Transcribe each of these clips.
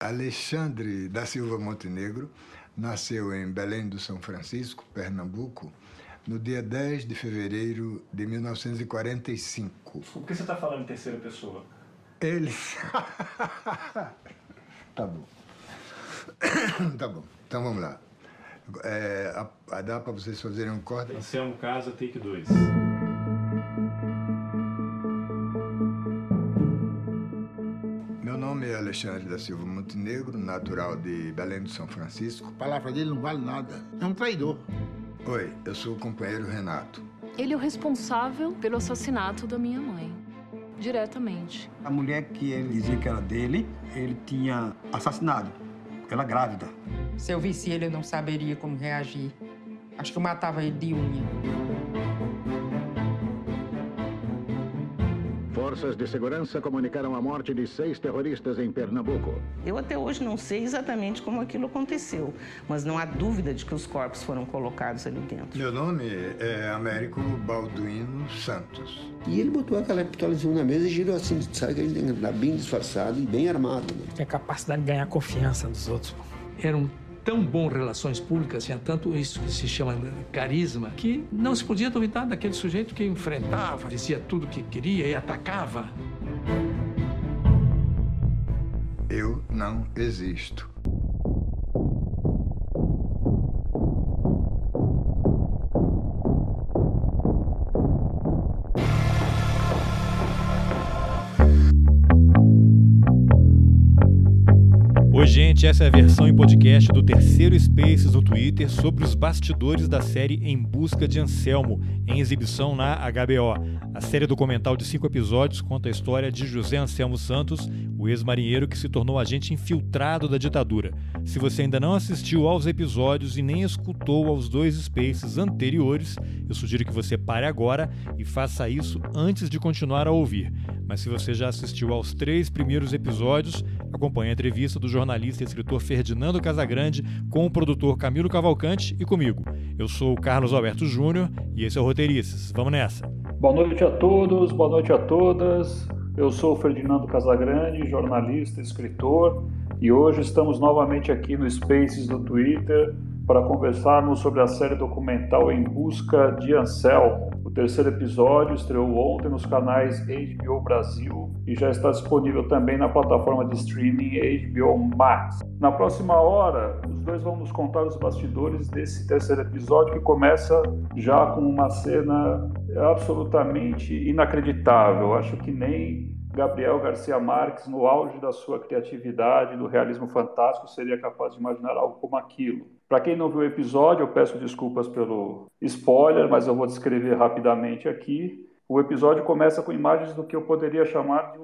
Alexandre da Silva Montenegro nasceu em Belém do São Francisco, Pernambuco, no dia 10 de fevereiro de 1945. Por que você está falando em terceira pessoa? Ele. tá bom. tá bom. Então vamos lá. É, a, a, dá para vocês fazerem um corte? Anselmo Casa, take 2. Alexandre da Silva Montenegro, natural de Belém do São Francisco. A palavra dele não vale nada. É um traidor. Oi, eu sou o companheiro Renato. Ele é o responsável pelo assassinato da minha mãe. Diretamente. A mulher que ele dizia que era dele, ele tinha assassinado. Ela grávida. Se eu visse ele, eu não saberia como reagir. Acho que eu matava ele de unha. Forças de segurança comunicaram a morte de seis terroristas em Pernambuco. Eu até hoje não sei exatamente como aquilo aconteceu, mas não há dúvida de que os corpos foram colocados ali dentro. Meu nome é Américo Balduino Santos. E ele botou aquela pistola na mesa e girou assim, sabe que ele bem disfarçado e bem armado. Né? Tem a capacidade de ganhar confiança dos outros. Era um tão bom relações públicas, tinha tanto isso que se chama carisma, que não se podia duvidar daquele sujeito que enfrentava, dizia tudo que queria e atacava. Eu não existo. Oi, gente, essa é a versão em podcast do terceiro Spaces no Twitter sobre os bastidores da série Em Busca de Anselmo, em exibição na HBO. A série documental de cinco episódios conta a história de José Anselmo Santos, o ex-marinheiro que se tornou agente infiltrado da ditadura. Se você ainda não assistiu aos episódios e nem escutou aos dois Spaces anteriores, eu sugiro que você pare agora e faça isso antes de continuar a ouvir. Mas se você já assistiu aos três primeiros episódios, acompanhe a entrevista do jornalista e escritor Ferdinando Casagrande com o produtor Camilo Cavalcante e comigo. Eu sou o Carlos Alberto Júnior e esse é o Roteiristas. Vamos nessa! Boa noite a todos, boa noite a todas. Eu sou Ferdinando Casagrande, jornalista, escritor, e hoje estamos novamente aqui no Spaces do Twitter para conversarmos sobre a série documental Em Busca de Anselmo. O terceiro episódio estreou ontem nos canais HBO Brasil e já está disponível também na plataforma de streaming HBO Max. Na próxima hora, os dois vão nos contar os bastidores desse terceiro episódio que começa já com uma cena absolutamente inacreditável. Acho que nem Gabriel Garcia Marques, no auge da sua criatividade, do realismo fantástico, seria capaz de imaginar algo como aquilo. Para quem não viu o episódio, eu peço desculpas pelo spoiler, mas eu vou descrever rapidamente aqui. O episódio começa com imagens do que eu poderia chamar de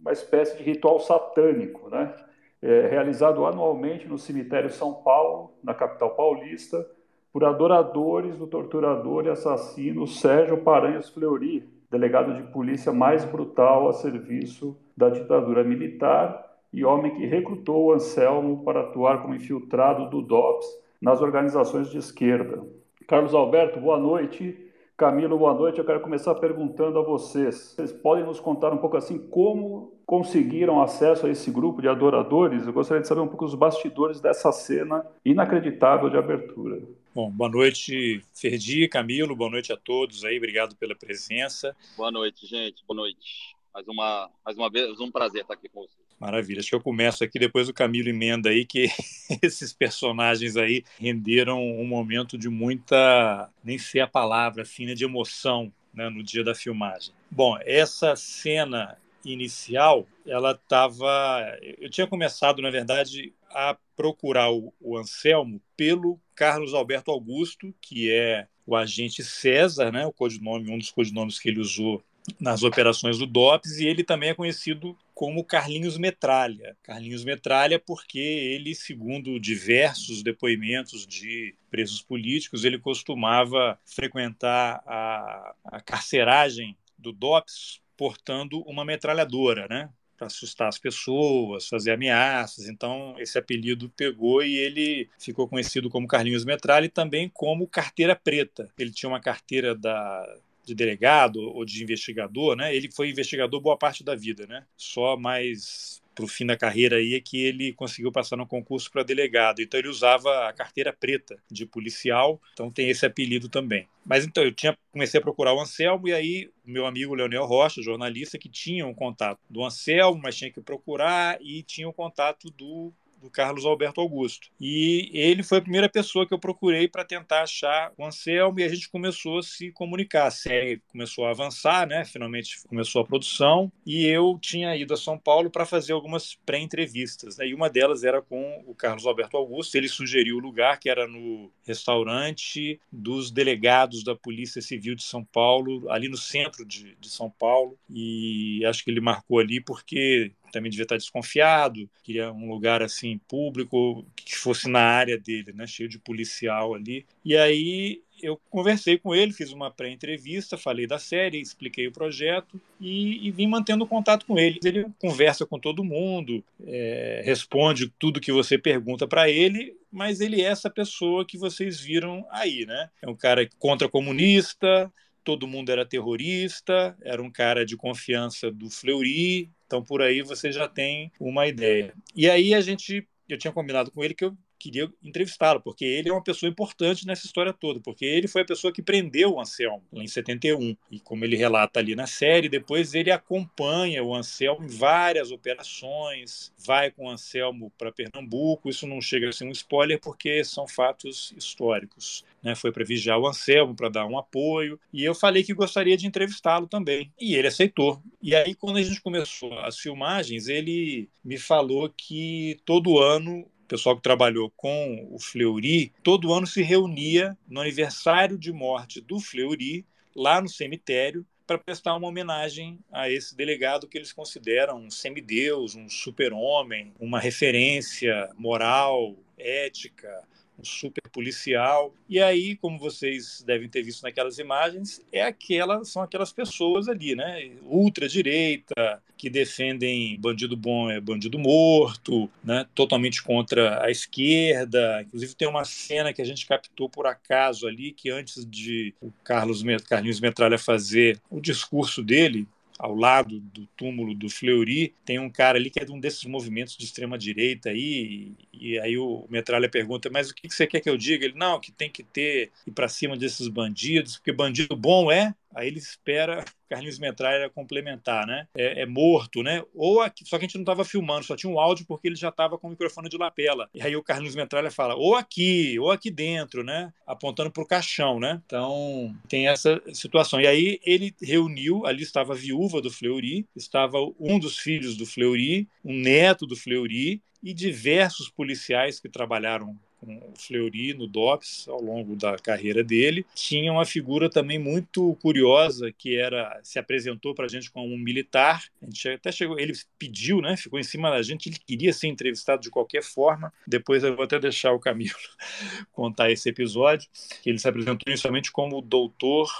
uma espécie de ritual satânico, né? É, realizado anualmente no cemitério São Paulo, na capital paulista, por adoradores do torturador e assassino Sérgio Paranhos Fleury, delegado de polícia mais brutal a serviço da ditadura militar e homem que recrutou Anselmo para atuar como infiltrado do DOPS nas organizações de esquerda. Carlos Alberto, boa noite. Camilo, boa noite. Eu quero começar perguntando a vocês. Vocês podem nos contar um pouco assim como conseguiram acesso a esse grupo de adoradores? Eu gostaria de saber um pouco os bastidores dessa cena inacreditável de abertura. Bom, boa noite, Ferdi, Camilo, boa noite a todos aí, obrigado pela presença. Boa noite, gente, boa noite. Mais uma, mais uma vez, um prazer estar aqui com vocês. Maravilha. Acho que eu começo aqui, depois o Camilo emenda aí, que esses personagens aí renderam um momento de muita, nem sei a palavra, assim, né, de emoção né, no dia da filmagem. Bom, essa cena inicial, ela estava. Eu tinha começado, na verdade, a procurar o, o Anselmo pelo Carlos Alberto Augusto, que é o agente César, né, o codinome, um dos codinomes que ele usou nas operações do DOPS, e ele também é conhecido como Carlinhos Metralha. Carlinhos Metralha porque ele, segundo diversos depoimentos de presos políticos, ele costumava frequentar a, a carceragem do DOPS portando uma metralhadora, né? para assustar as pessoas, fazer ameaças. Então, esse apelido pegou e ele ficou conhecido como Carlinhos Metralha e também como Carteira Preta. Ele tinha uma carteira da, de delegado ou de investigador, né? Ele foi investigador boa parte da vida, né? Só mais para o fim da carreira aí é que ele conseguiu passar no concurso para delegado. Então ele usava a carteira preta de policial, então tem esse apelido também. Mas então eu tinha comecei a procurar o Anselmo e aí meu amigo Leonel Rocha, jornalista, que tinha um contato do Anselmo, mas tinha que procurar e tinha o um contato do do Carlos Alberto Augusto. E ele foi a primeira pessoa que eu procurei para tentar achar o Anselmo e a gente começou a se comunicar. A série começou a avançar, né? Finalmente começou a produção e eu tinha ido a São Paulo para fazer algumas pré-entrevistas. Né? E uma delas era com o Carlos Alberto Augusto. Ele sugeriu o lugar que era no restaurante dos delegados da Polícia Civil de São Paulo, ali no centro de, de São Paulo. E acho que ele marcou ali porque também devia estar desconfiado, queria um lugar assim público que fosse na área dele, né, cheio de policial ali. E aí eu conversei com ele, fiz uma pré-entrevista, falei da série, expliquei o projeto e, e, vim mantendo contato com ele. Ele conversa com todo mundo, é, responde tudo que você pergunta para ele, mas ele é essa pessoa que vocês viram aí, né? É um cara contra comunista, todo mundo era terrorista, era um cara de confiança do Fleury, então por aí você já tem uma ideia. E aí a gente, eu tinha combinado com ele que eu queria entrevistá-lo, porque ele é uma pessoa importante nessa história toda, porque ele foi a pessoa que prendeu o Anselmo em 71. E como ele relata ali na série, depois ele acompanha o Anselmo em várias operações, vai com o Anselmo para Pernambuco. Isso não chega a ser um spoiler, porque são fatos históricos. Né? Foi para vigiar o Anselmo, para dar um apoio. E eu falei que gostaria de entrevistá-lo também. E ele aceitou. E aí, quando a gente começou as filmagens, ele me falou que todo ano o pessoal que trabalhou com o Fleury, todo ano se reunia no aniversário de morte do Fleury, lá no cemitério, para prestar uma homenagem a esse delegado que eles consideram um semideus, um super-homem, uma referência moral, ética, um super policial. E aí, como vocês devem ter visto naquelas imagens, é aquela, são aquelas pessoas ali, né? Ultradireita, que defendem bandido bom é bandido morto, né? Totalmente contra a esquerda. Inclusive tem uma cena que a gente captou por acaso ali, que antes de o Carlos Carlinhos Metralha fazer o discurso dele, ao lado do túmulo do Fleury, tem um cara ali que é de um desses movimentos de extrema direita aí, e, e aí o Metralha pergunta, mas o que você quer que eu diga? Ele, não, que tem que ter, ir para cima desses bandidos, porque bandido bom é Aí ele espera Carlinhos Metralha complementar, né? É, é, morto, né? Ou aqui, só que a gente não estava filmando, só tinha um áudio porque ele já estava com o microfone de lapela. E aí o Carlinhos Metralha fala, ou aqui, ou aqui dentro, né? Apontando para o caixão, né? Então tem essa situação. E aí ele reuniu, ali estava a viúva do Fleury, estava um dos filhos do Fleury, um neto do Fleury e diversos policiais que trabalharam com o Fleury no DOPS ao longo da carreira dele. Tinha uma figura também muito curiosa que era se apresentou para a gente como um militar. A gente até chegou, ele pediu, né? Ficou em cima da gente. Ele queria ser entrevistado de qualquer forma. Depois eu vou até deixar o Camilo contar esse episódio. Ele se apresentou inicialmente como o Doutor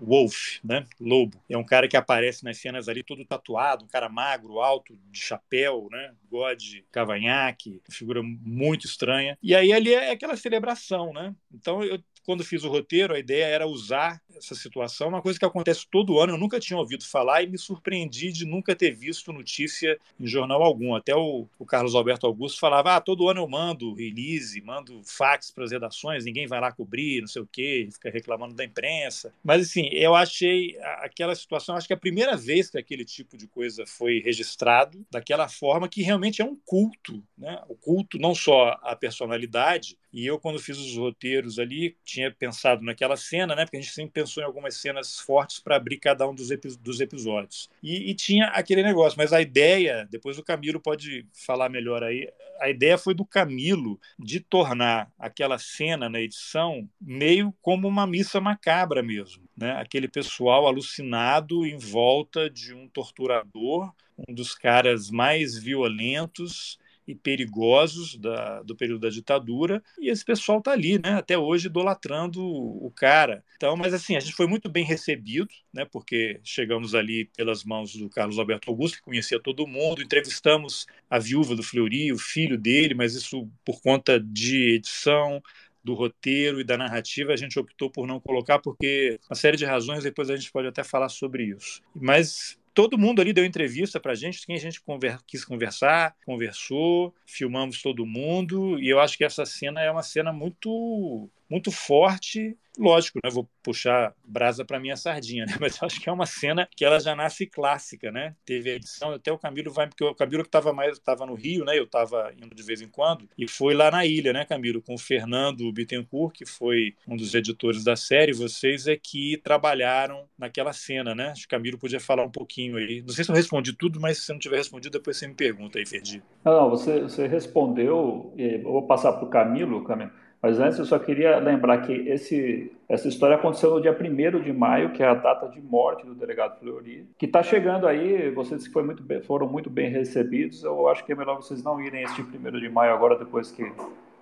Wolf, né? Lobo. É um cara que aparece nas cenas ali todo tatuado, um cara magro, alto, de chapéu, né? Bigode, cavanhaque, figura muito estranha. E aí ali é aquela celebração, né? Então eu quando fiz o roteiro, a ideia era usar essa situação, uma coisa que acontece todo ano, eu nunca tinha ouvido falar e me surpreendi de nunca ter visto notícia em jornal algum. Até o, o Carlos Alberto Augusto falava: ah, todo ano eu mando release, mando fax para as redações, ninguém vai lá cobrir, não sei o quê, fica reclamando da imprensa. Mas, assim, eu achei aquela situação, acho que é a primeira vez que aquele tipo de coisa foi registrado daquela forma, que realmente é um culto, né? O culto não só à personalidade, e eu, quando fiz os roteiros ali, tinha pensado naquela cena, né? Porque a gente sempre pensou em algumas cenas fortes para abrir cada um dos, epi dos episódios. E, e, tinha aquele negócio, mas a ideia, depois o Camilo pode falar melhor aí, a ideia foi do Camilo de tornar aquela cena na edição meio como uma missa macabra mesmo. Né? Aquele pessoal alucinado em volta de um torturador, um dos caras mais violentos e perigosos da, do período da ditadura, e esse pessoal está ali, né, até hoje, idolatrando o cara. Então, mas assim, a gente foi muito bem recebido, né, porque chegamos ali pelas mãos do Carlos Alberto Augusto, que conhecia todo mundo, entrevistamos a viúva do Fleury, o filho dele, mas isso por conta de edição, do roteiro e da narrativa, a gente optou por não colocar, porque uma série de razões, depois a gente pode até falar sobre isso. Mas todo mundo ali deu entrevista para a gente, quem a gente conver, quis conversar, conversou, filmamos todo mundo, e eu acho que essa cena é uma cena muito muito forte. Lógico, né? Vou puxar brasa para minha sardinha, né? Mas acho que é uma cena que ela já nasce clássica, né? Teve a edição, até o Camilo vai, porque o Camilo que estava mais estava no Rio, né? Eu estava indo de vez em quando e foi lá na ilha, né, Camilo, com o Fernando Bittencourt, que foi um dos editores da série. Vocês é que trabalharam naquela cena, né? Acho que o Camilo podia falar um pouquinho aí. Não sei se eu respondi tudo, mas se não tiver respondido, depois você me pergunta aí, Ferdi. Não, você, você respondeu. Eu vou passar para o Camilo, Camilo. Mas antes eu só queria lembrar que esse, essa história aconteceu no dia 1 de maio, que é a data de morte do delegado Fleury, que está chegando aí, vocês que muito bem, foram muito bem recebidos, eu acho que é melhor vocês não irem este 1 de maio agora, depois que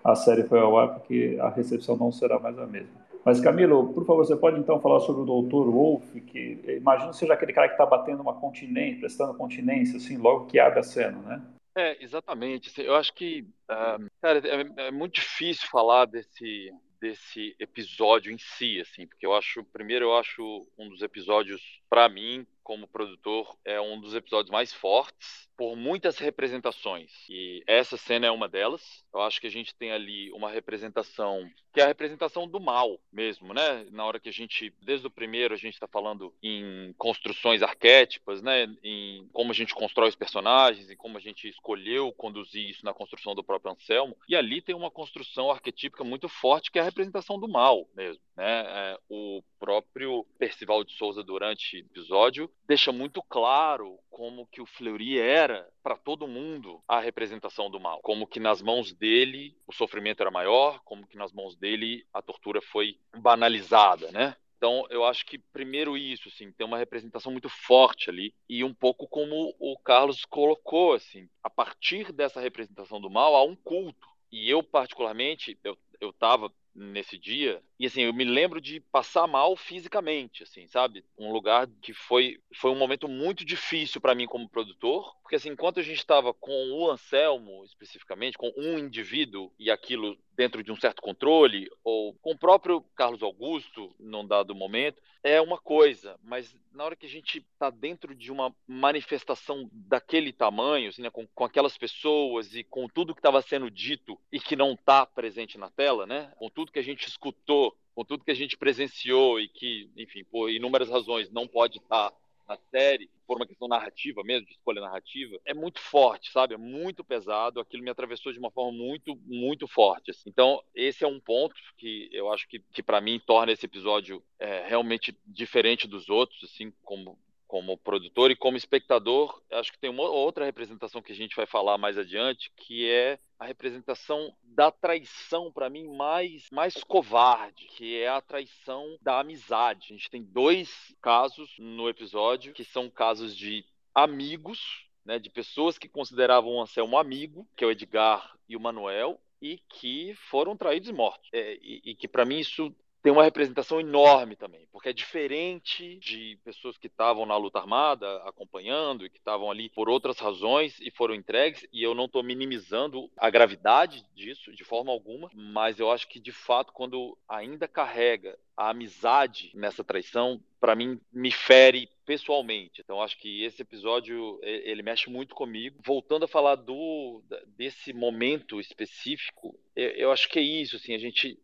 a série foi ao ar, porque a recepção não será mais a mesma. Mas, Camilo, por favor, você pode então falar sobre o Dr. Wolf, que imagino seja aquele cara que está batendo uma continência, prestando continência, assim, logo que abre a cena, né? É, exatamente. Eu acho que, uh, cara, é, é, muito difícil falar desse, desse episódio em si, assim, porque eu acho, primeiro, eu acho um dos episódios, para mim, como produtor, é um dos episódios mais fortes por muitas representações. E essa cena é uma delas. Eu acho que a gente tem ali uma representação que é a representação do mal mesmo, né? Na hora que a gente, desde o primeiro, a gente está falando em construções arquétipas, né? Em como a gente constrói os personagens, e como a gente escolheu conduzir isso na construção do próprio Anselmo. E ali tem uma construção arquetípica muito forte que é a representação do mal mesmo, né? É, o próprio Percival de Souza durante o episódio deixa muito claro como que o Fleury era para todo mundo a representação do mal, como que nas mãos dele o sofrimento era maior, como que nas mãos dele a tortura foi banalizada, né? Então, eu acho que primeiro isso, assim, tem uma representação muito forte ali e um pouco como o Carlos colocou, assim, a partir dessa representação do mal há um culto. E eu particularmente, eu eu estava nesse dia. E assim, eu me lembro de passar mal fisicamente, assim, sabe? Um lugar que foi foi um momento muito difícil para mim como produtor, porque assim, enquanto a gente estava com o Anselmo especificamente, com um indivíduo e aquilo dentro de um certo controle, ou com o próprio Carlos Augusto num dado momento, é uma coisa, mas na hora que a gente está dentro de uma manifestação daquele tamanho, assim, né, com, com aquelas pessoas e com tudo que estava sendo dito e que não está presente na tela, né, com tudo que a gente escutou, com tudo que a gente presenciou e que, enfim, por inúmeras razões não pode estar tá na série, por uma questão narrativa mesmo, de escolha narrativa, é muito forte, sabe? É muito pesado. Aquilo me atravessou de uma forma muito, muito forte. Assim. Então, esse é um ponto que eu acho que, que para mim, torna esse episódio é, realmente diferente dos outros, assim, como como produtor e como espectador, acho que tem uma outra representação que a gente vai falar mais adiante, que é a representação da traição para mim mais mais covarde, que é a traição da amizade. A gente tem dois casos no episódio que são casos de amigos, né, de pessoas que consideravam o Anselmo amigo, que é o Edgar e o Manuel, e que foram traídos e mortos. É, e, e, que para mim isso tem uma representação enorme também, porque é diferente de pessoas que estavam na luta armada acompanhando e que estavam ali por outras razões e foram entregues, e eu não estou minimizando a gravidade disso de forma alguma, mas eu acho que de fato, quando ainda carrega a amizade nessa traição, para mim, me fere pessoalmente. Então, acho que esse episódio ele mexe muito comigo. Voltando a falar do desse momento específico, eu acho que é isso. Assim, a gente,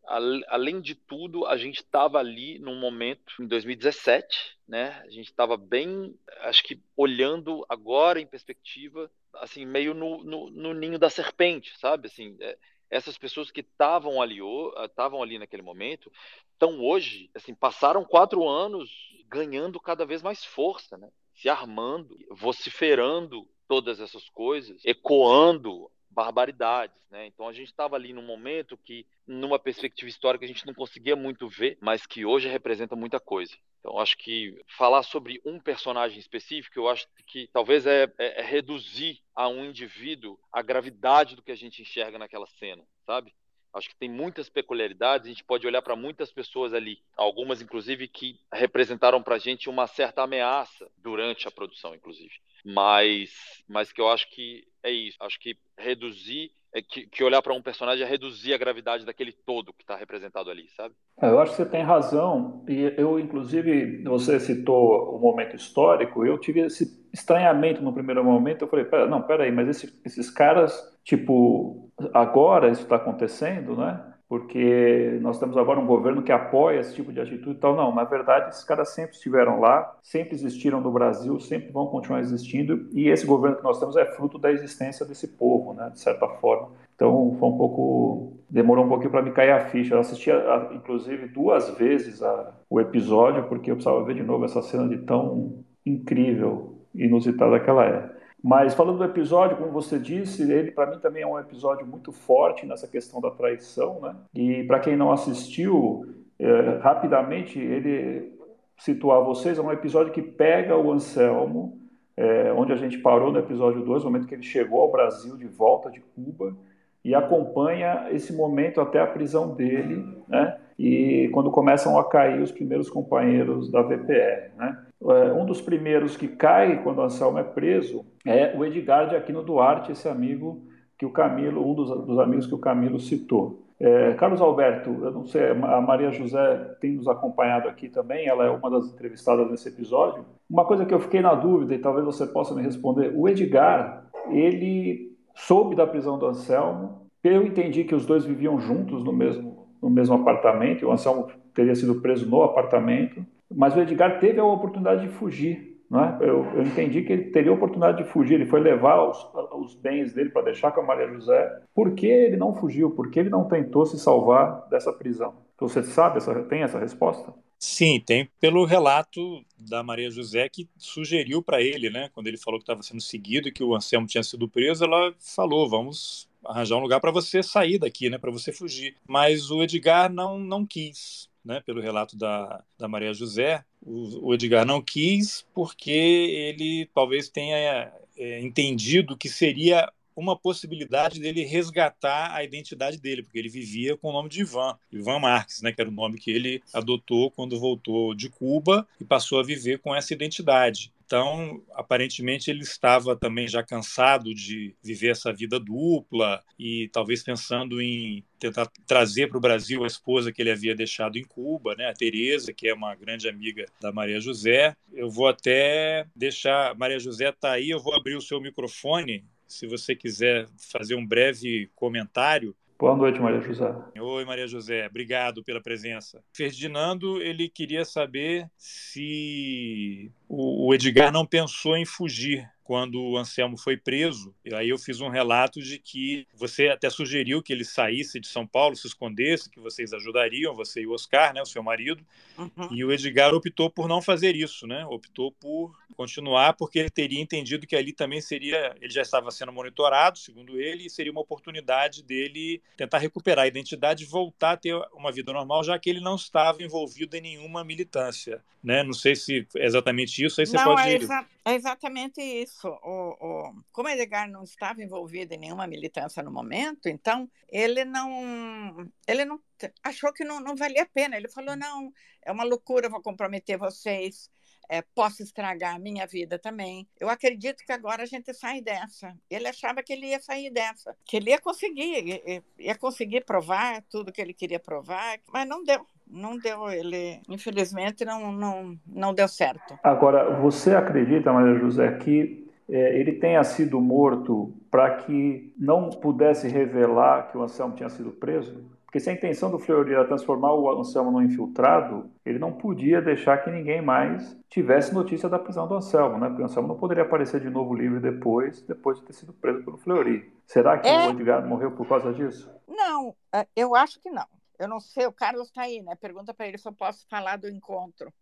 além de tudo, a gente estava ali num momento em 2017, né? A gente estava bem, acho que olhando agora em perspectiva, assim, meio no, no, no ninho da serpente, sabe? Assim, é, essas pessoas que estavam ali estavam ali naquele momento estão hoje assim passaram quatro anos ganhando cada vez mais força né? Se armando vociferando todas essas coisas ecoando barbaridades, né? Então a gente estava ali num momento que, numa perspectiva histórica, a gente não conseguia muito ver, mas que hoje representa muita coisa. Então, acho que falar sobre um personagem específico, eu acho que talvez é, é, é, reduzir a um indivíduo a gravidade do que a gente enxerga naquela cena, sabe? Acho que tem muitas peculiaridades, a gente pode olhar para muitas pessoas ali, algumas inclusive que representaram para a gente uma certa ameaça durante a produção, inclusive. Mas, mas que eu acho que é isso. Acho que reduzir é que, que olhar para um personagem é reduzir a gravidade daquele todo que está representado ali, sabe? É, eu acho que você tem razão. E eu, inclusive, você citou o momento histórico. Eu tive esse estranhamento no primeiro momento. Eu falei, pera, não, peraí, mas esse, esses caras, tipo, agora isso está acontecendo, né? Porque nós temos agora um governo que apoia esse tipo de atitude e tal. Não, na verdade, esses caras sempre estiveram lá, sempre existiram no Brasil, sempre vão continuar existindo, e esse governo que nós temos é fruto da existência desse povo, né, de certa forma. Então, foi um pouco. demorou um pouquinho para me cair a ficha. Eu assisti, a, inclusive, duas vezes a, o episódio, porque eu precisava ver de novo essa cena de tão incrível, inusitada que ela é. Mas falando do episódio, como você disse, ele para mim também é um episódio muito forte nessa questão da traição, né? E para quem não assistiu, é, rapidamente ele situar vocês é um episódio que pega o Anselmo, é, onde a gente parou no episódio 2, no momento que ele chegou ao Brasil de volta de Cuba, e acompanha esse momento até a prisão dele, né? E quando começam a cair os primeiros companheiros da VPR, né? É, um dos primeiros que cai quando o Anselmo é preso é o Edgar de Aquino Duarte, esse amigo que o Camilo, um dos, dos amigos que o Camilo citou. É, Carlos Alberto, eu não sei, a Maria José tem nos acompanhado aqui também, ela é uma das entrevistadas nesse episódio. Uma coisa que eu fiquei na dúvida e talvez você possa me responder: o Edgar, ele soube da prisão do Anselmo. Eu entendi que os dois viviam juntos no mesmo, no mesmo apartamento, e o Anselmo teria sido preso no apartamento. Mas o Edgar teve a oportunidade de fugir. Né? Eu, eu, entendi que ele teria a oportunidade de fugir. Ele foi levar os, os bens dele para deixar com a Maria José. Por que ele não fugiu? Por que ele não tentou se salvar dessa prisão? Você sabe, essa, tem essa resposta? Sim, tem pelo relato da Maria José que sugeriu para ele, né, quando ele falou que estava sendo seguido e que o Anselmo tinha sido preso, ela falou: "Vamos arranjar um lugar para você sair daqui, né, para você fugir". Mas o Edgar não não quis né, pelo relato da, da Maria José, o, o Edgar não quis porque ele talvez tenha é, entendido que seria uma possibilidade dele resgatar a identidade dele, porque ele vivia com o nome de Ivan, Ivan Marques, né, que era o nome que ele adotou quando voltou de Cuba e passou a viver com essa identidade. Então, aparentemente, ele estava também já cansado de viver essa vida dupla e talvez pensando em tentar trazer para o Brasil a esposa que ele havia deixado em Cuba, né, a Tereza, que é uma grande amiga da Maria José. Eu vou até deixar Maria José tá aí, eu vou abrir o seu microfone, se você quiser fazer um breve comentário Boa noite, Maria José. Oi, Maria José. Obrigado pela presença. Ferdinando, ele queria saber se o Edgar não pensou em fugir quando o Anselmo foi preso, e aí eu fiz um relato de que você até sugeriu que ele saísse de São Paulo, se escondesse, que vocês ajudariam, você e o Oscar, né, o seu marido, uhum. e o Edgar optou por não fazer isso, né, optou por continuar, porque ele teria entendido que ali também seria, ele já estava sendo monitorado, segundo ele, e seria uma oportunidade dele tentar recuperar a identidade e voltar a ter uma vida normal, já que ele não estava envolvido em nenhuma militância, né, não sei se é exatamente isso, aí você não, pode... É, exa é exatamente isso o, o, como Edgar não estava envolvido em nenhuma militância no momento, então ele não, ele não achou que não, não valia a pena. Ele falou: não, é uma loucura, vou comprometer vocês. É, posso estragar a minha vida também. Eu acredito que agora a gente sai dessa. Ele achava que ele ia sair dessa, que ele ia conseguir, ia, ia conseguir provar tudo que ele queria provar, mas não deu não deu, ele infelizmente não, não, não deu certo. Agora, você acredita, Maria José, que é, ele tenha sido morto para que não pudesse revelar que o Anselmo tinha sido preso? Porque se a intenção do Fleury era transformar o Anselmo num infiltrado, ele não podia deixar que ninguém mais tivesse notícia da prisão do Anselmo, né? Porque o Anselmo não poderia aparecer de novo livre depois, depois de ter sido preso pelo Fleury. Será que é... o Edgar morreu por causa disso? Não, é, eu acho que não. Eu não sei, o Carlos está aí, né? Pergunta para ele se eu posso falar do encontro.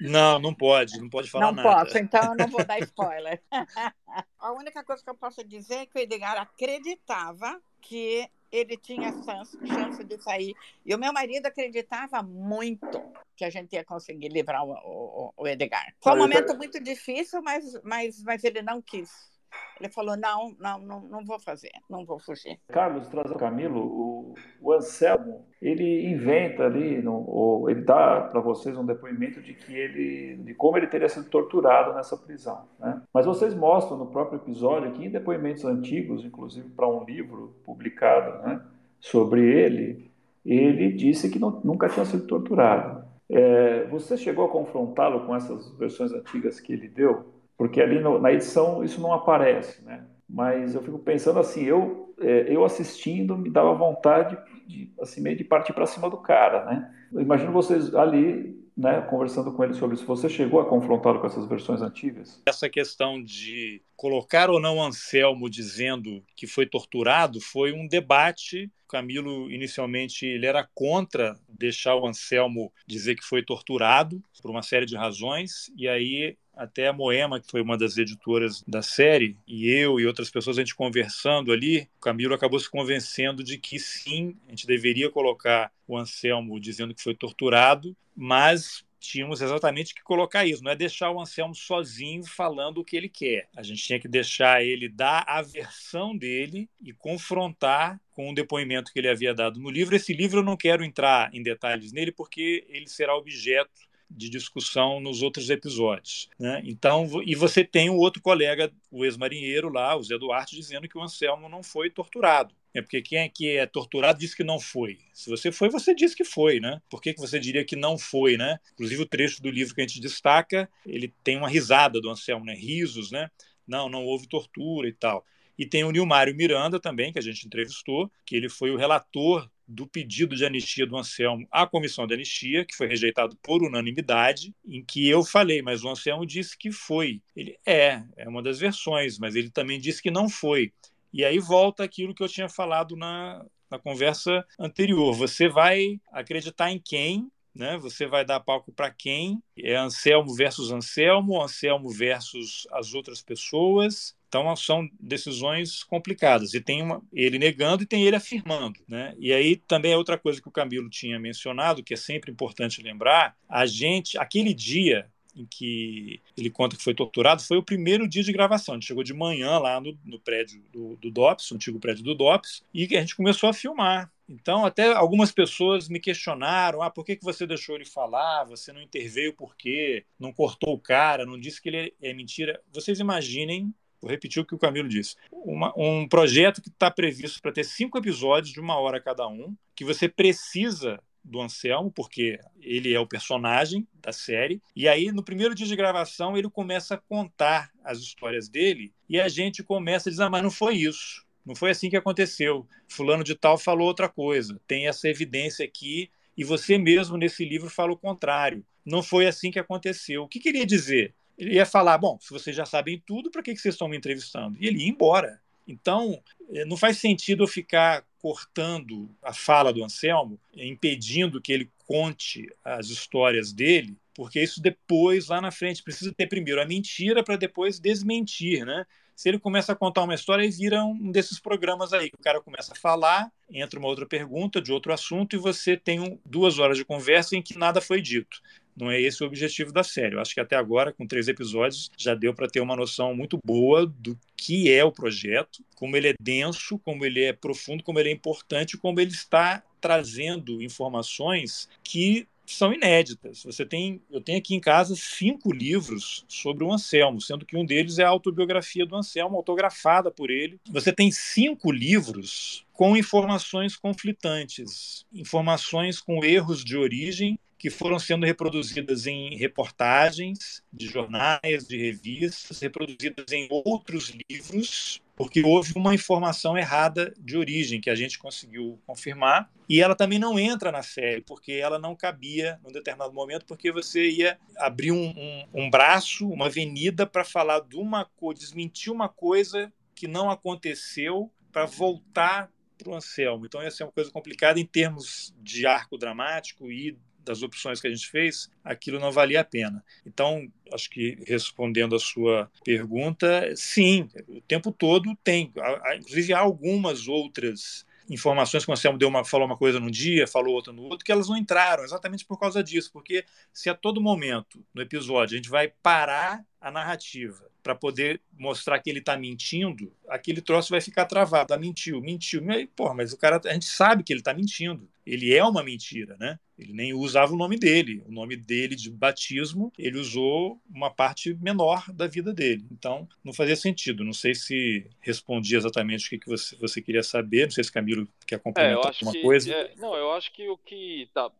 Não, não pode, não pode falar não nada. Não posso, então eu não vou dar spoiler. a única coisa que eu posso dizer é que o Edgar acreditava que ele tinha chance de sair. E o meu marido acreditava muito que a gente ia conseguir livrar o, o, o Edgar. Foi um momento muito difícil, mas, mas, mas ele não quis. Ele falou: não, não, não, não vou fazer, não vou fugir. Carlos, traz o Camilo, o, o Anselmo, ele inventa ali, no, ou ele dá para vocês um depoimento de que ele, de como ele teria sido torturado nessa prisão. Né? Mas vocês mostram no próprio episódio aqui, em depoimentos antigos, inclusive para um livro publicado né, sobre ele, ele disse que não, nunca tinha sido torturado. É, você chegou a confrontá-lo com essas versões antigas que ele deu? Porque ali no, na edição isso não aparece, né? Mas eu fico pensando assim, eu é, eu assistindo me dava vontade de assim meio de partir para cima do cara, né? Eu imagino vocês ali né, conversando com ele sobre isso. Você chegou a confrontá-lo com essas versões antigas? Essa questão de colocar ou não Anselmo dizendo que foi torturado foi um debate. Camilo, inicialmente, ele era contra deixar o Anselmo dizer que foi torturado por uma série de razões, e aí até a Moema, que foi uma das editoras da série, e eu e outras pessoas, a gente conversando ali, o Camilo acabou se convencendo de que sim, a gente deveria colocar o Anselmo dizendo que foi torturado, mas tínhamos exatamente que colocar isso, não é deixar o Anselmo sozinho falando o que ele quer. A gente tinha que deixar ele dar a versão dele e confrontar com o depoimento que ele havia dado no livro. Esse livro eu não quero entrar em detalhes nele porque ele será objeto de discussão nos outros episódios. Né? Então, e você tem o outro colega, o ex-marinheiro lá, o Zé Duarte, dizendo que o Anselmo não foi torturado. É porque quem é que é torturado diz que não foi. Se você foi, você diz que foi, né? Por que, que você diria que não foi, né? Inclusive o trecho do livro que a gente destaca, ele tem uma risada do Anselmo, né? Risos, né? Não, não houve tortura e tal. E tem o Nilmário Miranda também, que a gente entrevistou, que ele foi o relator do pedido de anistia do Anselmo à comissão de anistia, que foi rejeitado por unanimidade, em que eu falei, mas o Anselmo disse que foi. Ele é, é uma das versões, mas ele também disse que não foi. E aí volta aquilo que eu tinha falado na, na conversa anterior. Você vai acreditar em quem né? Você vai dar palco para quem? É Anselmo versus Anselmo, Anselmo versus as outras pessoas. Então são decisões complicadas e tem uma, ele negando e tem ele afirmando, né? E aí também é outra coisa que o Camilo tinha mencionado que é sempre importante lembrar, a gente aquele dia em que ele conta que foi torturado foi o primeiro dia de gravação. A gente chegou de manhã lá no, no prédio do, do DOPS, o antigo prédio do DOPS, e a gente começou a filmar. Então, até algumas pessoas me questionaram: ah, por que, que você deixou ele falar? Você não interveio por quê? Não cortou o cara? Não disse que ele é mentira? Vocês imaginem Vou repetir o que o Camilo disse. Uma, um projeto que está previsto para ter cinco episódios de uma hora cada um, que você precisa do Anselmo, porque ele é o personagem da série. E aí, no primeiro dia de gravação, ele começa a contar as histórias dele e a gente começa a dizer: ah, mas não foi isso. Não foi assim que aconteceu. Fulano de Tal falou outra coisa. Tem essa evidência aqui e você mesmo nesse livro fala o contrário. Não foi assim que aconteceu. O que queria dizer? Ele ia falar: bom, se vocês já sabem tudo, para que vocês estão me entrevistando? E ele ia embora. Então, eh, não faz sentido eu ficar cortando a fala do Anselmo, impedindo que ele conte as histórias dele, porque isso depois, lá na frente, precisa ter primeiro a mentira para depois desmentir, né? Se ele começa a contar uma história, e vira um desses programas aí, que o cara começa a falar, entra uma outra pergunta de outro assunto e você tem duas horas de conversa em que nada foi dito. Não é esse o objetivo da série. Eu acho que até agora, com três episódios, já deu para ter uma noção muito boa do que é o projeto, como ele é denso, como ele é profundo, como ele é importante, como ele está trazendo informações que são inéditas. Você tem, eu tenho aqui em casa cinco livros sobre o Anselmo, sendo que um deles é a autobiografia do Anselmo, autografada por ele. Você tem cinco livros com informações conflitantes, informações com erros de origem que foram sendo reproduzidas em reportagens de jornais, de revistas, reproduzidas em outros livros, porque houve uma informação errada de origem que a gente conseguiu confirmar. E ela também não entra na série, porque ela não cabia num determinado momento, porque você ia abrir um, um, um braço, uma avenida para falar de uma coisa, desmentir uma coisa que não aconteceu para voltar para o Anselmo. Então, essa é uma coisa complicada em termos de arco dramático e das opções que a gente fez, aquilo não valia a pena. Então, acho que respondendo a sua pergunta, sim, o tempo todo tem. Inclusive, há algumas outras informações que o Anselmo deu uma, falou uma coisa num dia, falou outra no outro, que elas não entraram, exatamente por causa disso. Porque se a todo momento no episódio a gente vai parar a narrativa para poder mostrar que ele está mentindo, aquele troço vai ficar travado. Ah, mentiu, mentiu. Mas, porra, mas o cara, a gente sabe que ele está mentindo. Ele é uma mentira, né? Ele nem usava o nome dele. O nome dele de batismo, ele usou uma parte menor da vida dele. Então, não fazia sentido. Não sei se respondi exatamente o que, que você, você queria saber. Não sei se Camilo quer complementar é, alguma que, coisa. É, não, eu acho que o que, tá,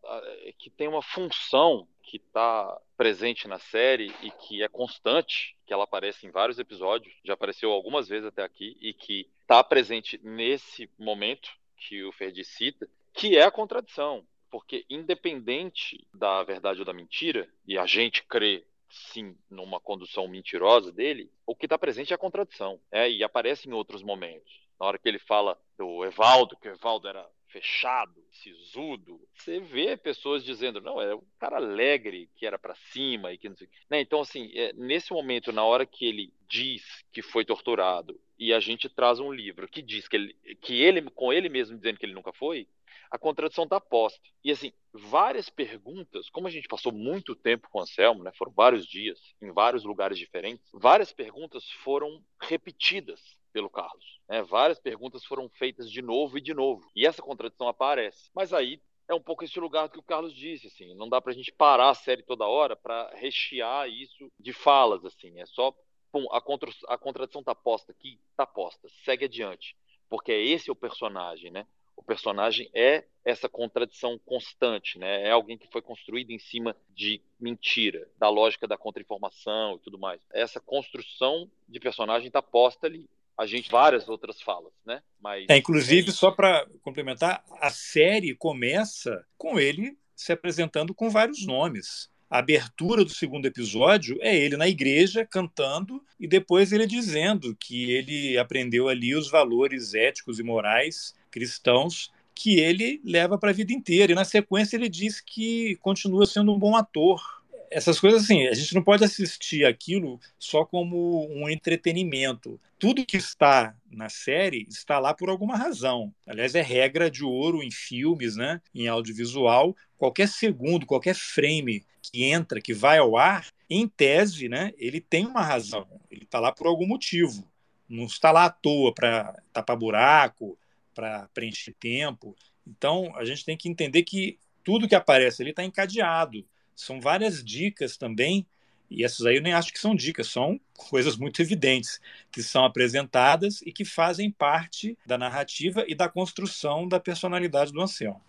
é que tem uma função que está presente na série e que é constante, que ela aparece em vários episódios, já apareceu algumas vezes até aqui, e que está presente nesse momento que o Ferdi cita, que é a contradição. Porque, independente da verdade ou da mentira, e a gente crê sim numa condução mentirosa dele, o que está presente é a contradição. É, e aparece em outros momentos. Na hora que ele fala do Evaldo, que o Evaldo era fechado, sisudo. Você vê pessoas dizendo, não, é um cara alegre, que era para cima e que não sei né? Então, assim, é, nesse momento, na hora que ele diz que foi torturado e a gente traz um livro que diz que ele, que ele com ele mesmo dizendo que ele nunca foi, a contradição está posta. E, assim, várias perguntas, como a gente passou muito tempo com o Anselmo, né? Foram vários dias, em vários lugares diferentes, várias perguntas foram repetidas pelo Carlos. Né? Várias perguntas foram feitas de novo e de novo. E essa contradição aparece. Mas aí é um pouco esse lugar que o Carlos disse, assim, não dá para a gente parar a série toda hora para rechear isso de falas, assim, é só pum, a, contra, a contradição tá posta aqui, tá posta, segue adiante, porque esse é o personagem, né? Personagem é essa contradição constante, né? É alguém que foi construído em cima de mentira, da lógica da contra-informação e tudo mais. Essa construção de personagem está posta ali a gente várias outras falas, né? Mas é, inclusive é só para complementar, a série começa com ele se apresentando com vários nomes. A abertura do segundo episódio é ele na igreja cantando e depois ele dizendo que ele aprendeu ali os valores éticos e morais cristãos que ele leva para a vida inteira. E na sequência ele diz que continua sendo um bom ator essas coisas assim, a gente não pode assistir aquilo só como um entretenimento. Tudo que está na série está lá por alguma razão. Aliás, é regra de ouro em filmes, né? em audiovisual. Qualquer segundo, qualquer frame que entra, que vai ao ar, em tese, né, ele tem uma razão. Ele está lá por algum motivo. Não está lá à toa para tapar buraco, para preencher tempo. Então, a gente tem que entender que tudo que aparece ali está encadeado são várias dicas também, e essas aí eu nem acho que são dicas, são coisas muito evidentes que são apresentadas e que fazem parte da narrativa e da construção da personalidade do Anselmo.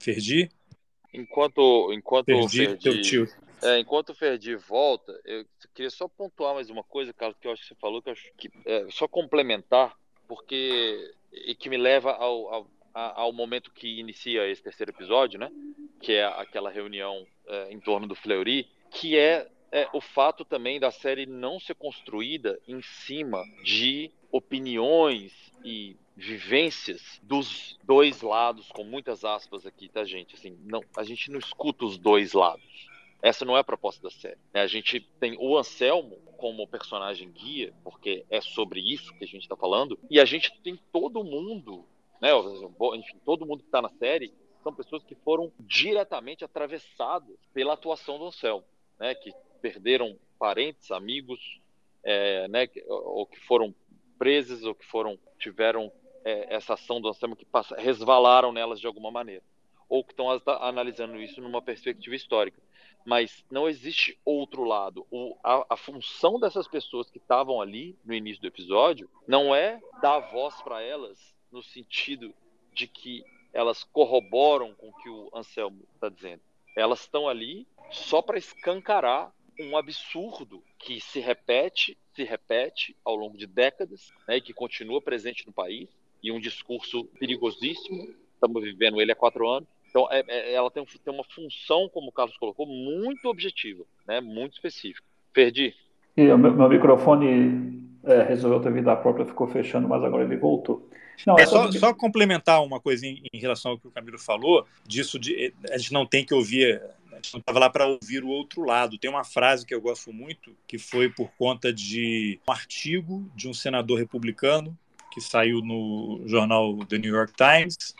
Ferdi? Enquanto, enquanto Ferdi, o Ferdi, é, enquanto o Ferdi volta, eu queria só pontuar mais uma coisa, Carlos, que eu acho que você falou, que eu acho que é, só complementar, porque e que me leva ao, ao, ao momento que inicia esse terceiro episódio, né? Que é aquela reunião é, em torno do Fleury, que é, é o fato também da série não ser construída em cima de opiniões e vivências dos dois lados, com muitas aspas aqui, tá, gente? Assim, não, a gente não escuta os dois lados. Essa não é a proposta da série. Né? A gente tem o Anselmo como personagem guia, porque é sobre isso que a gente está falando, e a gente tem todo mundo, né? Enfim, todo mundo que está na série são pessoas que foram diretamente atravessadas pela atuação do Anselmo, né, que perderam parentes, amigos, é, né, ou que foram presas, ou que foram tiveram é, essa ação do Anselmo que passa, resvalaram nelas de alguma maneira, ou que estão analisando isso numa perspectiva histórica. Mas não existe outro lado. O, a, a função dessas pessoas que estavam ali no início do episódio não é dar voz para elas no sentido de que elas corroboram com o que o Anselmo está dizendo. Elas estão ali só para escancarar um absurdo que se repete, se repete ao longo de décadas, né, e que continua presente no país, e um discurso perigosíssimo. Estamos vivendo ele há quatro anos. Então, é, é, ela tem, tem, uma função, como o Carlos colocou, muito objetiva, né, muito específica. Perdi. E o meu, meu microfone é, resolveu ter vida própria, ficou fechando, mas agora ele voltou. Não, é, é só, só, complementar uma coisinha em relação ao que o Camilo falou, disso de a gente não tem que ouvir, a gente não estava lá para ouvir o outro lado. Tem uma frase que eu gosto muito, que foi por conta de um artigo de um senador republicano que saiu no jornal The New York Times,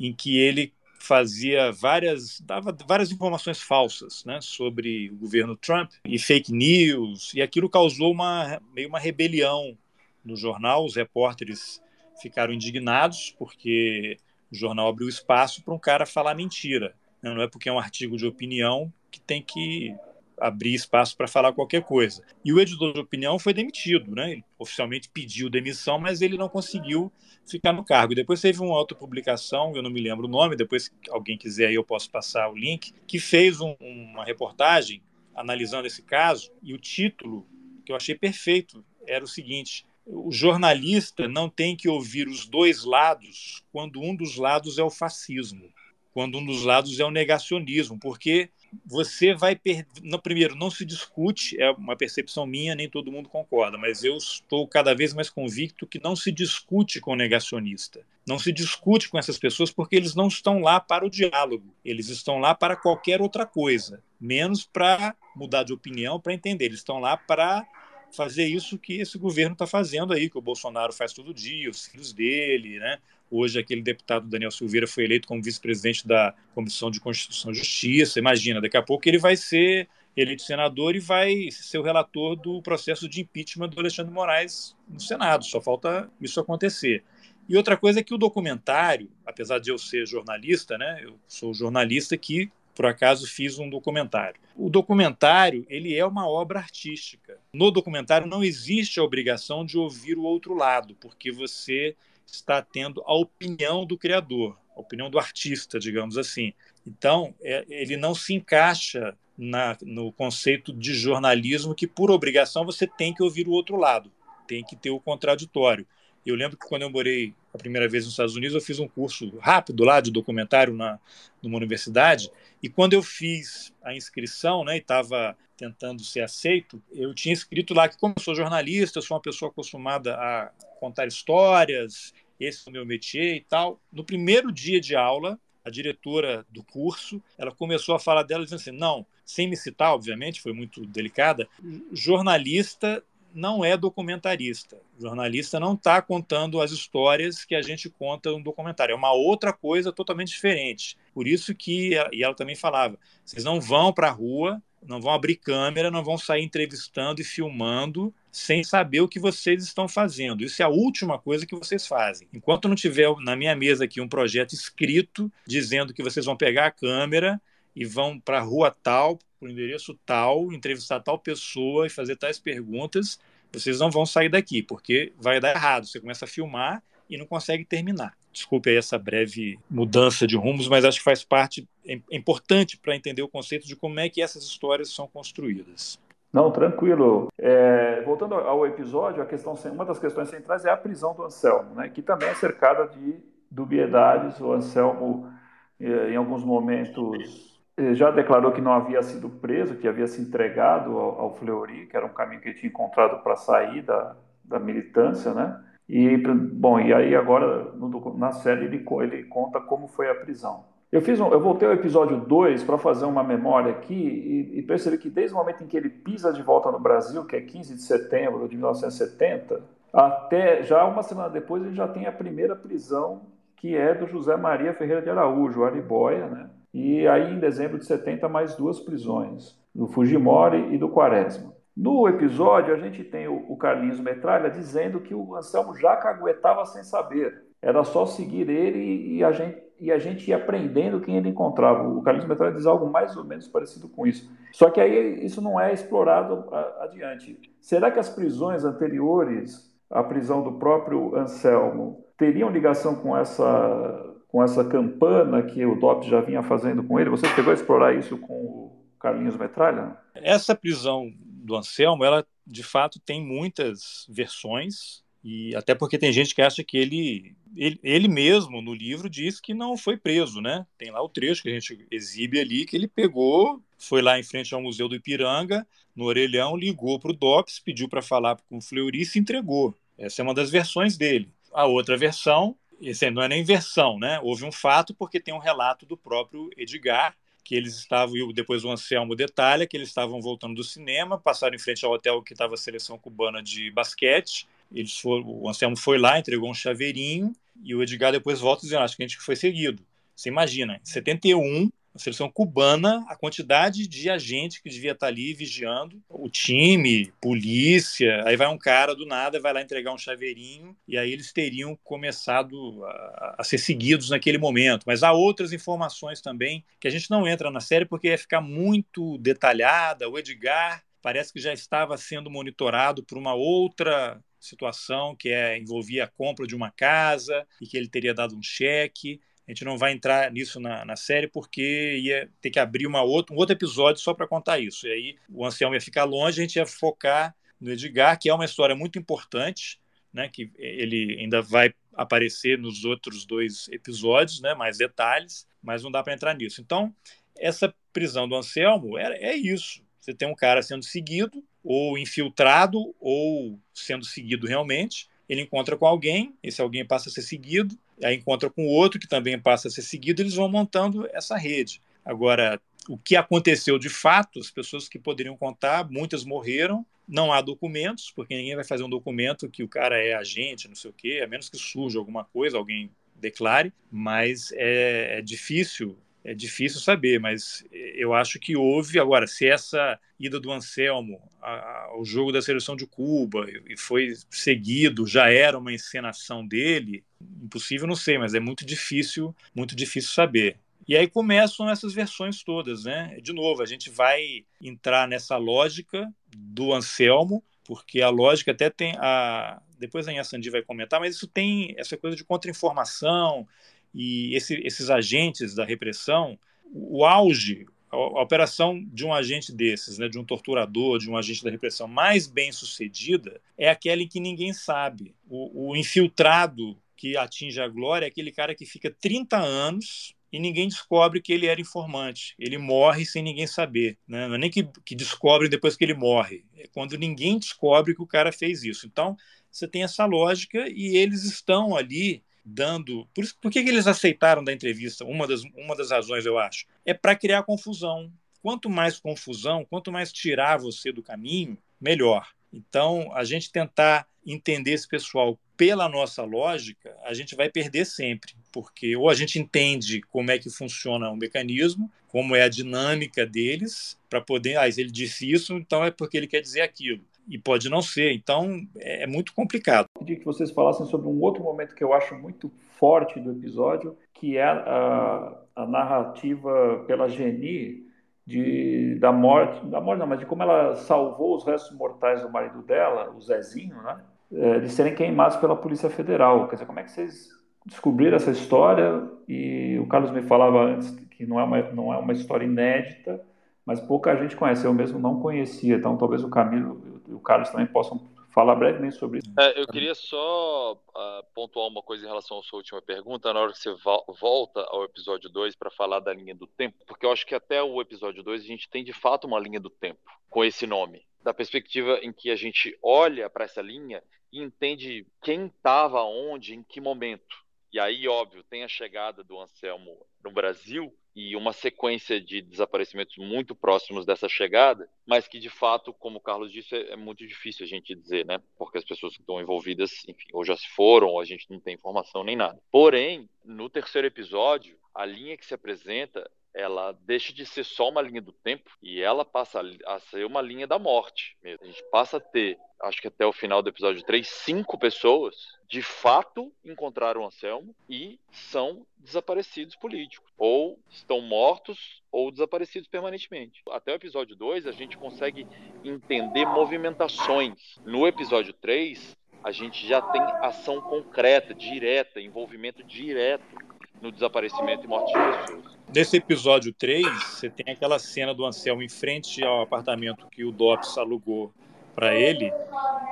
em que ele fazia várias dava várias informações falsas né, sobre o governo Trump e fake news e aquilo causou uma meio uma rebelião no jornal. Os repórteres ficaram indignados porque o jornal abriu espaço para um cara falar mentira né, não é porque é um artigo de opinião que tem que abrir espaço para falar qualquer coisa. E o editor de opinião foi demitido, né? Ele oficialmente pediu demissão, mas ele não conseguiu ficar no cargo. Depois teve uma autopublicação, eu não me lembro o nome, depois alguém quiser aí eu posso passar o link, que fez um, uma reportagem analisando esse caso e o título que eu achei perfeito era o seguinte: o jornalista não tem que ouvir os dois lados quando um dos lados é o fascismo, quando um dos lados é o negacionismo, porque você vai perder. No primeiro, não se discute, é uma percepção minha, nem todo mundo concorda, mas eu estou cada vez mais convicto que não se discute com o negacionista. Não se discute com essas pessoas porque eles não estão lá para o diálogo, eles estão lá para qualquer outra coisa, menos para mudar de opinião, para entender. Eles estão lá para fazer isso que esse governo está fazendo aí, que o Bolsonaro faz todo dia, os filhos dele, né? Hoje, aquele deputado Daniel Silveira foi eleito como vice-presidente da Comissão de Constituição e Justiça. Imagina, daqui a pouco ele vai ser eleito senador e vai ser o relator do processo de impeachment do Alexandre Moraes no Senado. Só falta isso acontecer. E outra coisa é que o documentário, apesar de eu ser jornalista, né, eu sou jornalista que por acaso fiz um documentário. O documentário ele é uma obra artística. No documentário não existe a obrigação de ouvir o outro lado, porque você está tendo a opinião do criador, a opinião do artista, digamos assim. Então, é, ele não se encaixa na, no conceito de jornalismo que, por obrigação, você tem que ouvir o outro lado, tem que ter o contraditório. Eu lembro que quando eu morei a primeira vez nos Estados Unidos, eu fiz um curso rápido lá de documentário na, numa universidade, e quando eu fiz a inscrição né, e estava tentando ser aceito, eu tinha escrito lá que, como eu sou jornalista, sou uma pessoa acostumada a contar histórias, esse é o meu métier e tal. No primeiro dia de aula, a diretora do curso, ela começou a falar dela dizendo assim: não, sem me citar, obviamente, foi muito delicada, jornalista não é documentarista. Jornalista não está contando as histórias que a gente conta no documentário. É uma outra coisa totalmente diferente. Por isso que, e ela também falava, vocês não vão para a rua, não vão abrir câmera, não vão sair entrevistando e filmando sem saber o que vocês estão fazendo. Isso é a última coisa que vocês fazem. Enquanto não tiver na minha mesa aqui um projeto escrito dizendo que vocês vão pegar a câmera e vão para a rua tal, para o endereço tal, entrevistar tal pessoa e fazer tais perguntas, vocês não vão sair daqui, porque vai dar errado. Você começa a filmar e não consegue terminar. Desculpe aí essa breve mudança de rumos, mas acho que faz parte, é importante para entender o conceito de como é que essas histórias são construídas. Não, tranquilo. É, voltando ao episódio, a questão, uma das questões centrais é a prisão do Anselmo, né, que também é cercada de dubiedades. O Anselmo, é, em alguns momentos, é, já declarou que não havia sido preso, que havia se entregado ao, ao Fleury, que era um caminho que ele tinha encontrado para sair da, da militância, né? E, bom, e aí agora no, na série ele, ele conta como foi a prisão. Eu, fiz um, eu voltei ao episódio 2 para fazer uma memória aqui e, e, percebi que desde o momento em que ele pisa de volta no Brasil, que é 15 de setembro de 1970, até já uma semana depois ele já tem a primeira prisão, que é do José Maria Ferreira de Araújo, Aribóia, né? E aí em dezembro de 70 mais duas prisões, do Fujimori e do Quaresma. No episódio, a gente tem o, Carlinhos Metralha dizendo que o Anselmo já caguetava sem saber. Era só seguir ele e a gente, e a gente ia aprendendo quem ele encontrava. O Carlinhos Metralha diz algo mais ou menos parecido com isso. Só que aí isso não é explorado adiante. Será que as prisões anteriores à prisão do próprio Anselmo teriam ligação com essa, com essa campana que o DOP já vinha fazendo com ele? Você chegou a explorar isso com o Carlinhos Metralha? Essa prisão do Anselmo, ela de fato tem muitas versões, e até porque tem gente que acha que ele, ele, ele mesmo no livro diz que não foi preso, né? Tem lá o trecho que a gente exibe ali que ele pegou, foi lá em frente ao Museu do Ipiranga, no orelhão, ligou para o DOPS, pediu para falar com o Fleury e se entregou. Essa é uma das versões dele. A outra versão, esse não é nem versão, né? Houve um fato porque tem um relato do próprio Edgar, que eles estavam, e depois o Anselmo detalha, que eles estavam voltando do cinema, passaram em frente ao hotel que estava a seleção cubana de basquete, eles foram, o Anselmo foi lá, entregou um chaveirinho, e o Edgar depois volta dizendo, acho que a gente foi seguido. Você imagina, em 71, a seleção cubana, a quantidade de agente que devia estar ali vigiando, o time, polícia, aí vai um cara do nada, vai lá entregar um chaveirinho, e aí eles teriam começado a, a ser seguidos naquele momento. Mas há outras informações também que a gente não entra na série porque ia ficar muito detalhada. O Edgar parece que já estava sendo monitorado por uma outra situação que é envolvia a compra de uma casa e que ele teria dado um cheque. A gente não vai entrar nisso na, na série porque ia ter que abrir uma outra, um outro episódio só para contar isso. E aí o Anselmo ia ficar longe, a gente ia focar no Edgar, que é uma história muito importante, né, que ele ainda vai aparecer nos outros dois episódios, né, mais detalhes, mas não dá para entrar nisso. Então, essa prisão do Anselmo é, é isso. Você tem um cara sendo seguido, ou infiltrado, ou sendo seguido realmente. Ele encontra com alguém, esse alguém passa a ser seguido, aí encontra com outro que também passa a ser seguido, eles vão montando essa rede. Agora, o que aconteceu de fato, as pessoas que poderiam contar, muitas morreram, não há documentos, porque ninguém vai fazer um documento que o cara é agente, não sei o quê, a menos que surja alguma coisa, alguém declare, mas é, é difícil é difícil saber, mas eu acho que houve. Agora, se essa ida do Anselmo ao jogo da seleção de Cuba e foi seguido, já era uma encenação dele, impossível não sei, mas é muito difícil, muito difícil saber. E aí começam essas versões todas, né? De novo, a gente vai entrar nessa lógica do Anselmo, porque a lógica até tem a depois a Inha Sandi vai comentar, mas isso tem essa coisa de contra-informação, e esse, esses agentes da repressão, o auge, a, a, operação de um agente desses, né, de um torturador, de um agente da repressão mais bem sucedida, é aquela em que ninguém sabe. O, o infiltrado que atinge a glória é aquele cara que fica 30 anos e ninguém descobre que ele era informante. Ele morre sem ninguém saber. Né? Não é nem que, que descobre depois que ele morre. É quando ninguém descobre que o cara fez isso. Então, você tem essa lógica e eles estão ali dando. Por, isso, por que, que eles aceitaram da entrevista? Uma das, uma das razões, eu acho, é para criar confusão. Quanto mais confusão, quanto mais tirar você do caminho, melhor. Então, a gente tentar entender esse pessoal pela nossa lógica, a gente vai perder sempre, porque ou a gente entende como é que funciona o mecanismo, como é a dinâmica deles, para poder, ah, ele disse isso, então é porque ele quer dizer aquilo e pode não ser. Então é, é muito complicado. Queria que vocês falassem sobre um outro momento que eu acho muito forte do episódio, que é a, a narrativa pela Geni de, da morte, da morte não, mas de como ela salvou os restos mortais do marido dela, o Zezinho, né? É, de serem queimados pela Polícia Federal. Quer dizer, como é que vocês descobriram essa história? E o Carlos me falava antes que não é uma, não é uma história inédita, mas pouca gente conhece. Eu mesmo não conhecia, então talvez o Camilo e o Carlos também possam falar brevemente sobre isso. É, eu queria só uh, pontuar uma coisa em relação à sua última pergunta, na hora que você volta ao episódio 2 para falar da linha do tempo, porque eu acho que até o episódio 2 a gente tem de fato uma linha do tempo com esse nome. Da perspectiva em que a gente olha para essa linha e entende quem estava onde, em que momento. E aí, óbvio, tem a chegada do Anselmo no Brasil e uma sequência de desaparecimentos muito próximos dessa chegada, mas que de fato, como o Carlos disse, é, é muito difícil a gente dizer, né? Porque as pessoas que estão envolvidas, enfim, ou já se foram, ou a gente não tem informação nem nada. Porém, no terceiro episódio, a linha que se apresenta ela deixa de ser só uma linha do tempo e ela passa a ser uma linha da morte mesmo. A gente passa a ter, acho que até o final do episódio 3, cinco pessoas de fato encontraram Anselmo e são desaparecidos políticos. Ou estão mortos ou desaparecidos permanentemente. Até o episódio 2, a gente consegue entender movimentações. No episódio 3, a gente já tem ação concreta, direta, envolvimento direto no desaparecimento e morte de pessoas. Nesse episódio 3, você tem aquela cena do Anselmo em frente ao apartamento que o DOPS alugou para ele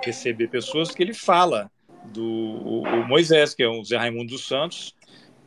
receber pessoas, que ele fala do o, o Moisés, que é o Zé Raimundo dos Santos,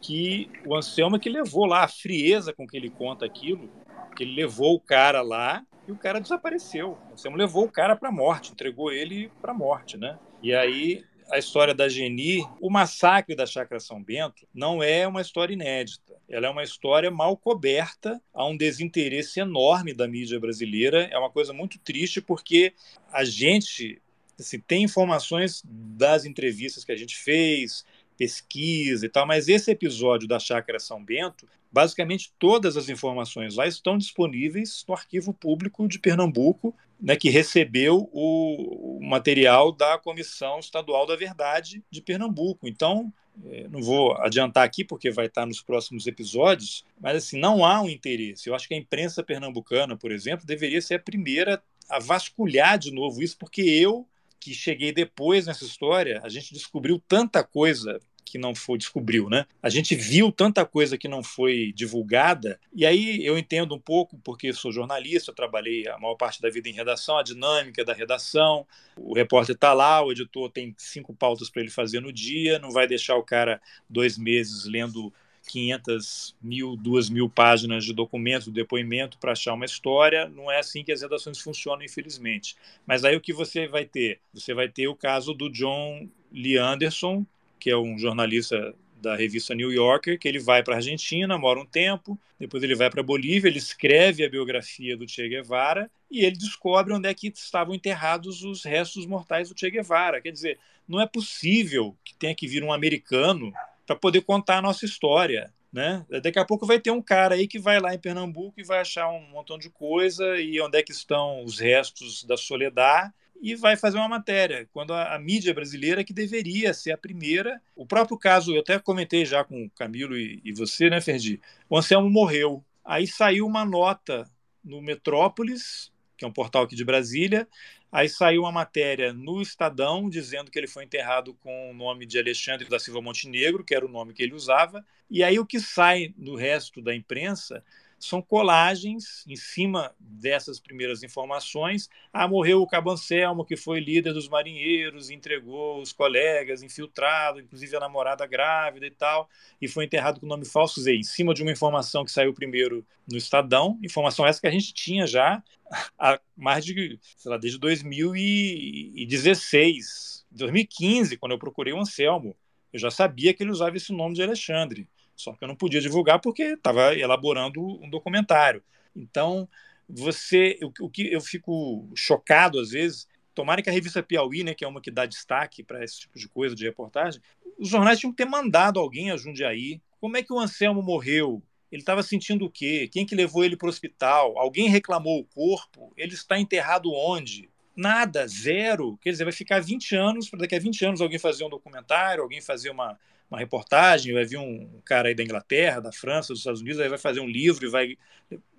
que o Anselmo é que levou lá a frieza com que ele conta aquilo, que ele levou o cara lá e o cara desapareceu. O Anselmo levou o cara para a morte, entregou ele para a morte, né? E aí a história da Geni, o massacre da Chácara São Bento não é uma história inédita. Ela é uma história mal coberta, há um desinteresse enorme da mídia brasileira. É uma coisa muito triste porque a gente assim, tem informações das entrevistas que a gente fez, pesquisa e tal, mas esse episódio da Chácara São Bento, basicamente todas as informações lá estão disponíveis no arquivo público de Pernambuco, né, que recebeu o, o material da Comissão Estadual da Verdade de Pernambuco. Então, é, não vou adiantar aqui porque vai estar nos próximos episódios, mas assim, não há um interesse. Eu acho que a imprensa pernambucana, por exemplo, deveria ser a primeira a vasculhar de novo isso, porque eu, que cheguei depois nessa história, a gente descobriu tanta coisa que não foi descobriu, né? A gente viu tanta coisa que não foi divulgada. E aí eu entendo um pouco porque sou jornalista, trabalhei a maior parte da vida em redação, a dinâmica da redação. O repórter está lá, o editor tem cinco pautas para ele fazer no dia, não vai deixar o cara dois meses lendo 500 mil, 2 mil páginas de documento, depoimento para achar uma história. Não é assim que as redações funcionam, infelizmente. Mas aí o que você vai ter? Você vai ter o caso do John Lee Anderson, que é um jornalista da revista New Yorker, que ele vai para a Argentina, mora um tempo, depois ele vai para a Bolívia, ele escreve a biografia do Che Guevara e ele descobre onde é que estavam enterrados os restos mortais do Che Guevara. Quer dizer, não é possível que tenha que vir um americano para poder contar a nossa história. Né? Daqui a pouco vai ter um cara aí que vai lá em Pernambuco e vai achar um montão de coisa e onde é que estão os restos da Soledad e vai fazer uma matéria, quando a, a, mídia brasileira que deveria ser a primeira. O próprio caso, eu até comentei já com o Camilo e, e você, né, Ferdi? O Anselmo morreu. Aí saiu uma nota no Metrópolis, que é um portal aqui de Brasília, aí saiu uma matéria no Estadão dizendo que ele foi enterrado com o nome de Alexandre da Silva Montenegro, que era o nome que ele usava, e aí o que sai no resto da imprensa são colagens em cima dessas primeiras informações. Ah, morreu o Cabo Anselmo, que foi líder dos marinheiros, entregou os colegas, infiltrado, inclusive a namorada grávida e tal, e foi enterrado com nome falso, em cima de uma informação que saiu primeiro no Estadão, informação essa que a gente tinha já há mais de, sei lá, desde 2016, 2015, quando eu procurei o Anselmo. Eu já sabia que ele usava esse nome de Alexandre. Só que eu não podia divulgar porque estava elaborando um documentário. Então, você, o, que eu fico chocado às vezes, tomara que a revista Piauí, né, que é uma que dá destaque para esse tipo de coisa de reportagem, os jornais tinham que ter mandado alguém a Jundiaí. Como é que o Anselmo morreu? Ele estava sentindo o quê? Quem que levou ele para o hospital? Alguém reclamou o corpo? Ele está enterrado onde? Nada, zero. Quer dizer, vai ficar 20 anos, para daqui a 20 anos alguém fazer um documentário, alguém fazer uma, uma reportagem, vai vir um cara aí da Inglaterra, da França, dos Estados Unidos, aí vai fazer um livro e vai.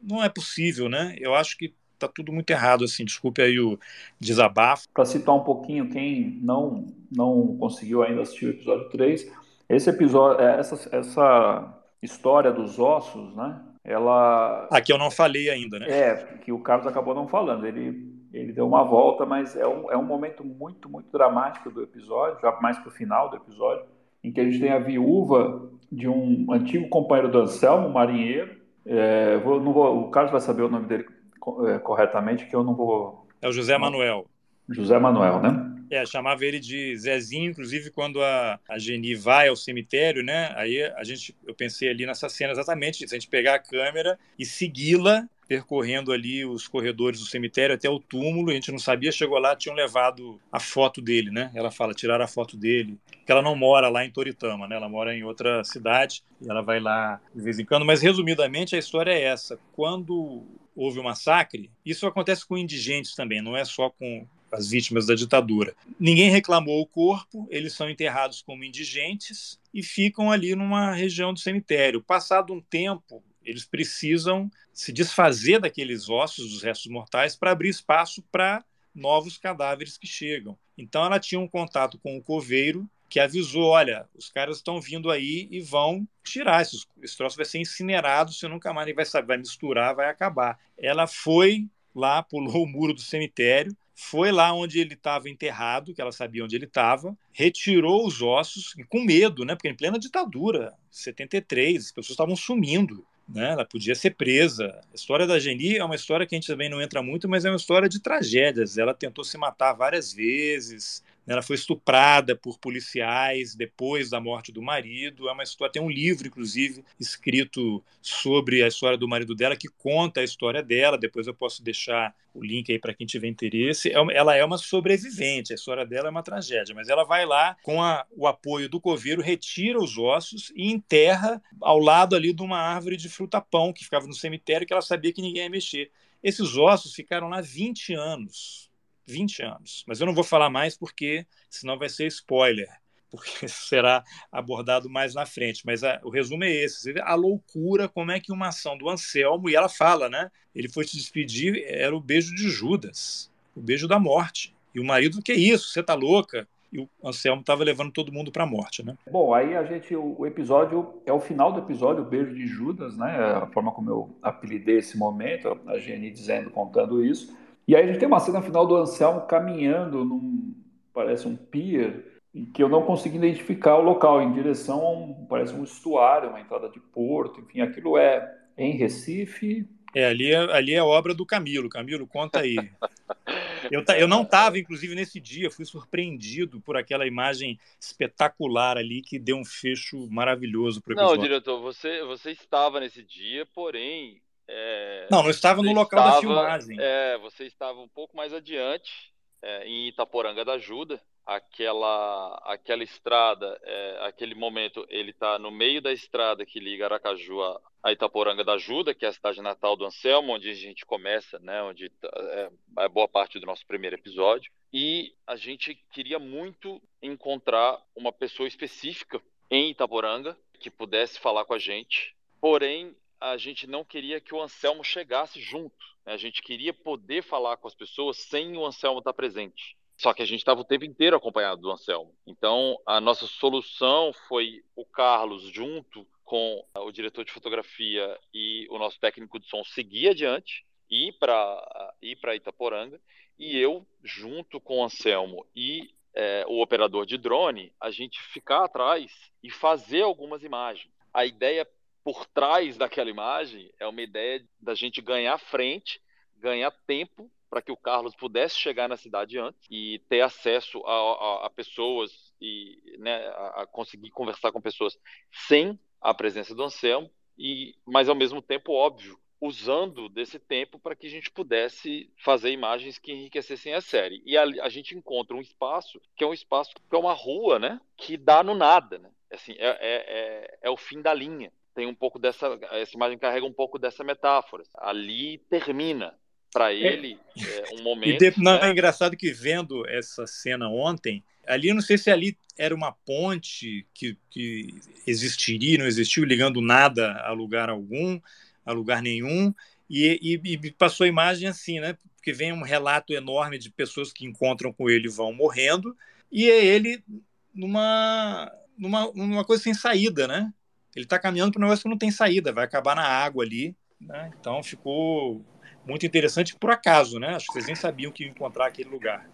Não é possível, né? Eu acho que está tudo muito errado, assim. Desculpe aí o desabafo. Para citar um pouquinho, quem não, não conseguiu ainda assistir o episódio 3, esse episódio, é, essa, essa história dos ossos, né? Ela. Aqui eu não falei ainda, né? É, que o Carlos acabou não falando. Ele, ele deu uma volta, mas é um, é um momento muito, muito dramático do episódio, já mais para o final do episódio em que a gente tem a viúva de um antigo companheiro do Anselmo, um marinheiro. É, vou, não vou, o Carlos vai saber o nome dele é, corretamente, que eu não vou. É o José Manuel. José Manuel, né? É, chamava ele de Zezinho, inclusive quando a, a Geni vai ao cemitério, né? Aí a gente, eu pensei ali nessa cena exatamente, se a gente pegar a câmera e segui-la percorrendo ali os corredores do cemitério até o túmulo. A gente não sabia, chegou lá, tinham levado a foto dele, né? Ela fala, tiraram a foto dele. Que ela não mora lá em Toritama, né? Ela mora em outra cidade e ela vai lá de vez em quando. Mas resumidamente a história é essa: quando houve o massacre, isso acontece com indigentes também, não é só com as vítimas da ditadura. Ninguém reclamou o corpo, eles são enterrados como indigentes e ficam ali numa região do cemitério. Passado um tempo, eles precisam se desfazer daqueles ossos, dos restos mortais, para abrir espaço para novos cadáveres que chegam. Então ela tinha um contato com o coveiro que avisou, olha, os caras estão vindo aí e vão tirar esses, esse troço vai ser incinerado, você nunca mais vai saber, vai misturar, vai acabar. Ela foi lá, pulou o muro do cemitério, foi lá onde ele estava enterrado, que ela sabia onde ele estava, retirou os ossos, com medo, né? Porque em plena ditadura, 73, as pessoas estavam sumindo né? Ela podia ser presa. A história da Geni é uma história que a gente também não entra muito, mas é uma história de tragédias. Ela tentou se matar várias vezes, Ela foi estuprada por policiais depois da morte do marido. É uma história, tem um livro, inclusive, escrito sobre a história do marido dela, que conta a história dela. Depois eu posso deixar o link aí para quem tiver interesse. É ela é uma sobrevivente, a história dela é uma tragédia, mas ela vai lá com a, o apoio do coveiro, retira os ossos e enterra ao lado ali de uma árvore de fruta-pão que ficava no cemitério que ela sabia que ninguém ia mexer. Esses ossos ficaram lá 20 anos. 20 anos. Mas eu não vou falar mais porque senão vai ser spoiler, porque será abordado mais na frente. Mas a, o resumo é esse: a loucura, como é que uma ação do Anselmo, e ela fala, né? Ele foi se despedir, era o beijo de Judas, o beijo da morte. E o marido, que é isso? Você tá louca? e o Anselmo estava levando todo mundo para a morte, né? Bom, aí a gente, o, episódio, é o final do episódio, o beijo de Judas, né? A forma como eu apelidei esse momento, a Jenny dizendo, contando isso. E aí a gente tem uma cena final do Anselmo caminhando num, parece um pier, em que eu não consegui identificar o local, em direção a um, parece um estuário, uma entrada de porto, enfim, aquilo é em Recife. É, ali é, ali é obra do Camilo. Camilo, conta aí. Eu, eu não estava, inclusive, nesse dia, fui surpreendido por aquela imagem espetacular ali que deu um fecho maravilhoso para o episódio. Não, diretor, você, você estava nesse dia, porém é, não, não estava no local estava, da filmagem. É, você estava um pouco mais adiante, é, em Itaporanga da Ajuda. Aquela, aquela estrada, é, aquele momento, ele está no meio da estrada que liga Aracaju a, a, Itaporanga da Ajuda, que é a cidade natal do Anselmo, onde a gente começa, né, onde tá, é, é boa parte do nosso primeiro episódio. E a gente queria muito encontrar uma pessoa específica em Itaporanga que pudesse falar com a gente. Porém, a gente não queria que o Anselmo chegasse junto. Né? A gente queria poder falar com as pessoas sem o Anselmo estar presente. Só que a gente estava o tempo inteiro acompanhado do Anselmo. Então, a nossa solução foi o Carlos, junto com o diretor de fotografia e o nosso técnico de som, seguir adiante, para ir para Itaporanga, e eu, junto com o Anselmo e é, o operador de drone, a gente ficar atrás e fazer algumas imagens. A ideia por trás daquela imagem é uma ideia da gente ganhar frente, ganhar tempo para que o Carlos pudesse chegar na cidade antes e ter acesso a, a, a pessoas e né, a, a, conseguir conversar com pessoas sem a presença do Anselmo e, mas ao mesmo tempo óbvio usando desse tempo para que a gente pudesse fazer imagens que enriquecessem a série. E a, gente encontra um espaço que é um espaço que é uma rua né que dá no nada né. Assim é, é, é, é o fim da linha tem um pouco dessa. Essa imagem carrega um pouco dessa metáfora. Ali termina para é. ele é. um momento. De, não, né? É engraçado que vendo essa cena ontem, ali eu não sei se ali era uma ponte que, que existiria, não existiu, ligando nada a lugar algum, a lugar nenhum. E, e, e, passou a imagem assim, né? Porque vem um relato enorme de pessoas que encontram com ele e vão morrendo, e é ele numa, numa, numa coisa sem saída, né? Ele está caminhando para um negócio que não tem saída, vai acabar na água ali. Né? Então ficou muito interessante por acaso, né? Acho que vocês nem sabiam que ia encontrar aquele lugar.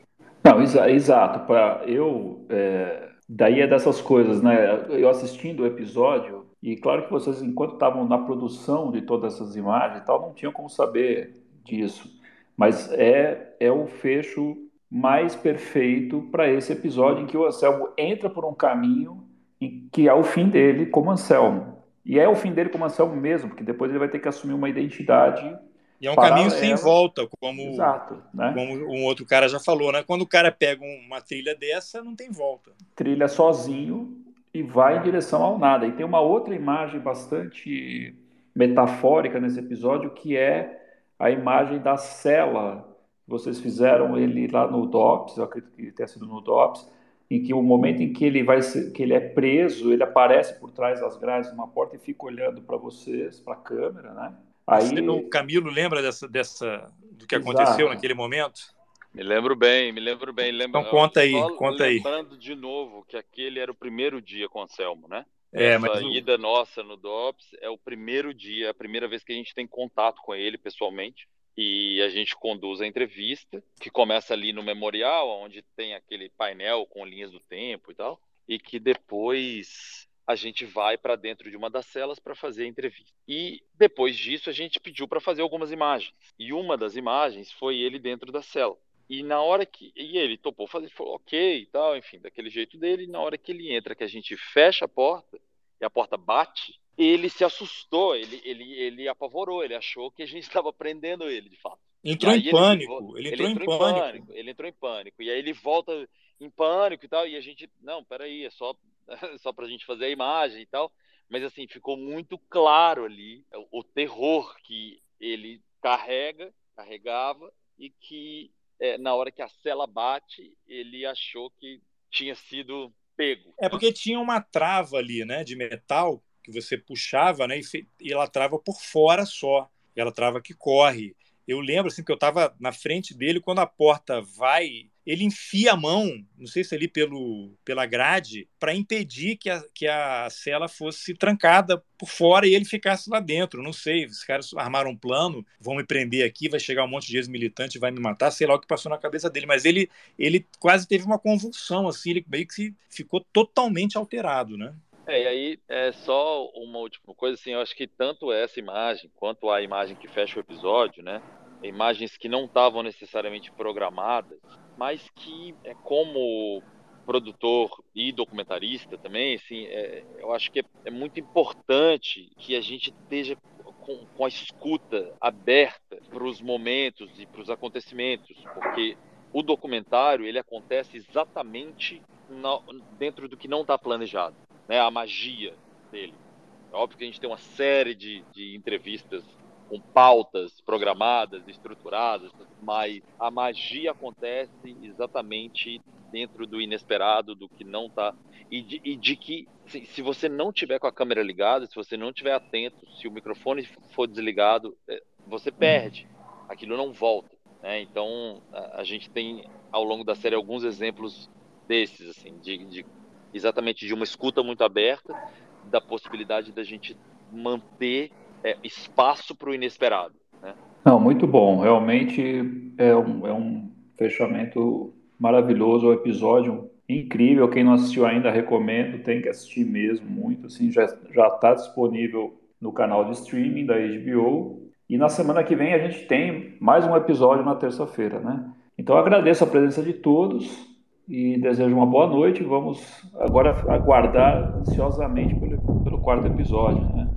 Não, exa exato. Para eu, é... daí é dessas coisas, né? Eu assistindo o episódio e claro que vocês, enquanto estavam na produção de todas essas imagens, e tal, não tinham como saber disso. Mas é é o fecho mais perfeito para esse episódio em que o Anselmo entra por um caminho e que é o fim dele como Anselmo. E é o fim dele como Anselmo mesmo, porque depois ele vai ter que assumir uma identidade. E é um caminho sem volta, como, Exato, né? como um outro cara já falou, né? Quando o cara pega uma trilha dessa, não tem volta. Trilha sozinho e vai em direção ao nada. E tem uma outra imagem bastante metafórica nesse episódio, que é a imagem da cela. Vocês fizeram ele lá no DOPS, eu acredito que tenha sido no DOPS, em que o momento em que ele vai ser, que ele é preso, ele aparece por trás das grades de uma porta e fica olhando para vocês, para a câmera, né? Aí o Camilo lembra dessa, dessa do que Exato. aconteceu naquele momento? Me lembro bem, me lembro bem. Lembro, então conta aí, conta aí. Lembrando de novo que aquele era o primeiro dia com o Anselmo, né? É, Essa mas... ida nossa no DOPS é o primeiro dia, a primeira vez que a gente tem contato com ele pessoalmente e a gente conduz a entrevista, que começa ali no memorial, onde tem aquele painel com linhas do tempo e tal, e que depois a gente vai para dentro de uma das celas para fazer a entrevista. E depois disso a gente pediu para fazer algumas imagens. E uma das imagens foi ele dentro da cela. e na hora que. E ele topou fazer, falou ok e tal, enfim, daquele jeito dele. E na hora que ele entra, que a gente fecha a porta e a porta bate, ele se assustou, ele, ele, ele apavorou, ele achou que a gente estava prendendo ele, de fato. Entrou em pânico. Ele, ele, entrou, ele entrou em, pânico. pânico. Ele entrou em pânico. E aí ele volta em pânico e tal. E a gente, não, peraí, é só, só pra gente fazer a imagem e tal. Mas assim, ficou muito claro ali o, o terror que ele carrega, carregava, e que é, na hora que a cela bate, ele achou que tinha sido pego. É porque tinha uma trava ali, né, de metal que você puxava, né, e, e ela trava por fora só. Ela trava que corre. Eu lembro assim que eu estava na frente dele quando a porta vai, ele enfia a mão, não sei se ali pelo pela grade, para impedir que a, que a cela fosse trancada por fora e ele ficasse lá dentro. Não sei, os caras armaram um plano, vão me prender aqui, vai chegar um monte de ex-militante, vai me matar, sei lá o que passou na cabeça dele, mas ele ele quase teve uma convulsão assim, ele meio que ficou totalmente alterado, né? É, e aí é só uma última coisa, assim, eu acho que tanto essa imagem quanto a imagem que fecha o episódio, né? Imagens que não estavam necessariamente programadas, mas que, é, como produtor e documentarista também, assim, é, eu acho que é, é, muito importante que a gente esteja com, com a escuta aberta para os momentos e para os acontecimentos, porque o documentário ele acontece exatamente na, dentro do que não está planejado né, a magia dele. É óbvio que a gente tem uma série de, de entrevistas com pautas programadas, estruturadas, mas a magia acontece exatamente dentro do inesperado, do que não está. E de, e de que, se, se, você não tiver com a câmera ligada, se você não tiver atento, se o microfone for desligado, é, você perde. Aquilo não volta. Né? Então, a, a, gente tem, ao longo da série, alguns exemplos desses, assim, de, de exatamente de uma escuta muito aberta, da possibilidade da gente manter é, espaço para o inesperado. Né? Não, muito bom. Realmente é um, é um fechamento maravilhoso, o episódio incrível. Quem não assistiu ainda, recomendo, tem que assistir mesmo muito. Assim, já está disponível no canal de streaming da HBO. E na semana que vem a gente tem mais um episódio na terça-feira, né? Então agradeço a presença de todos e desejo uma boa noite. Vamos agora aguardar ansiosamente pelo, pelo quarto episódio. Né?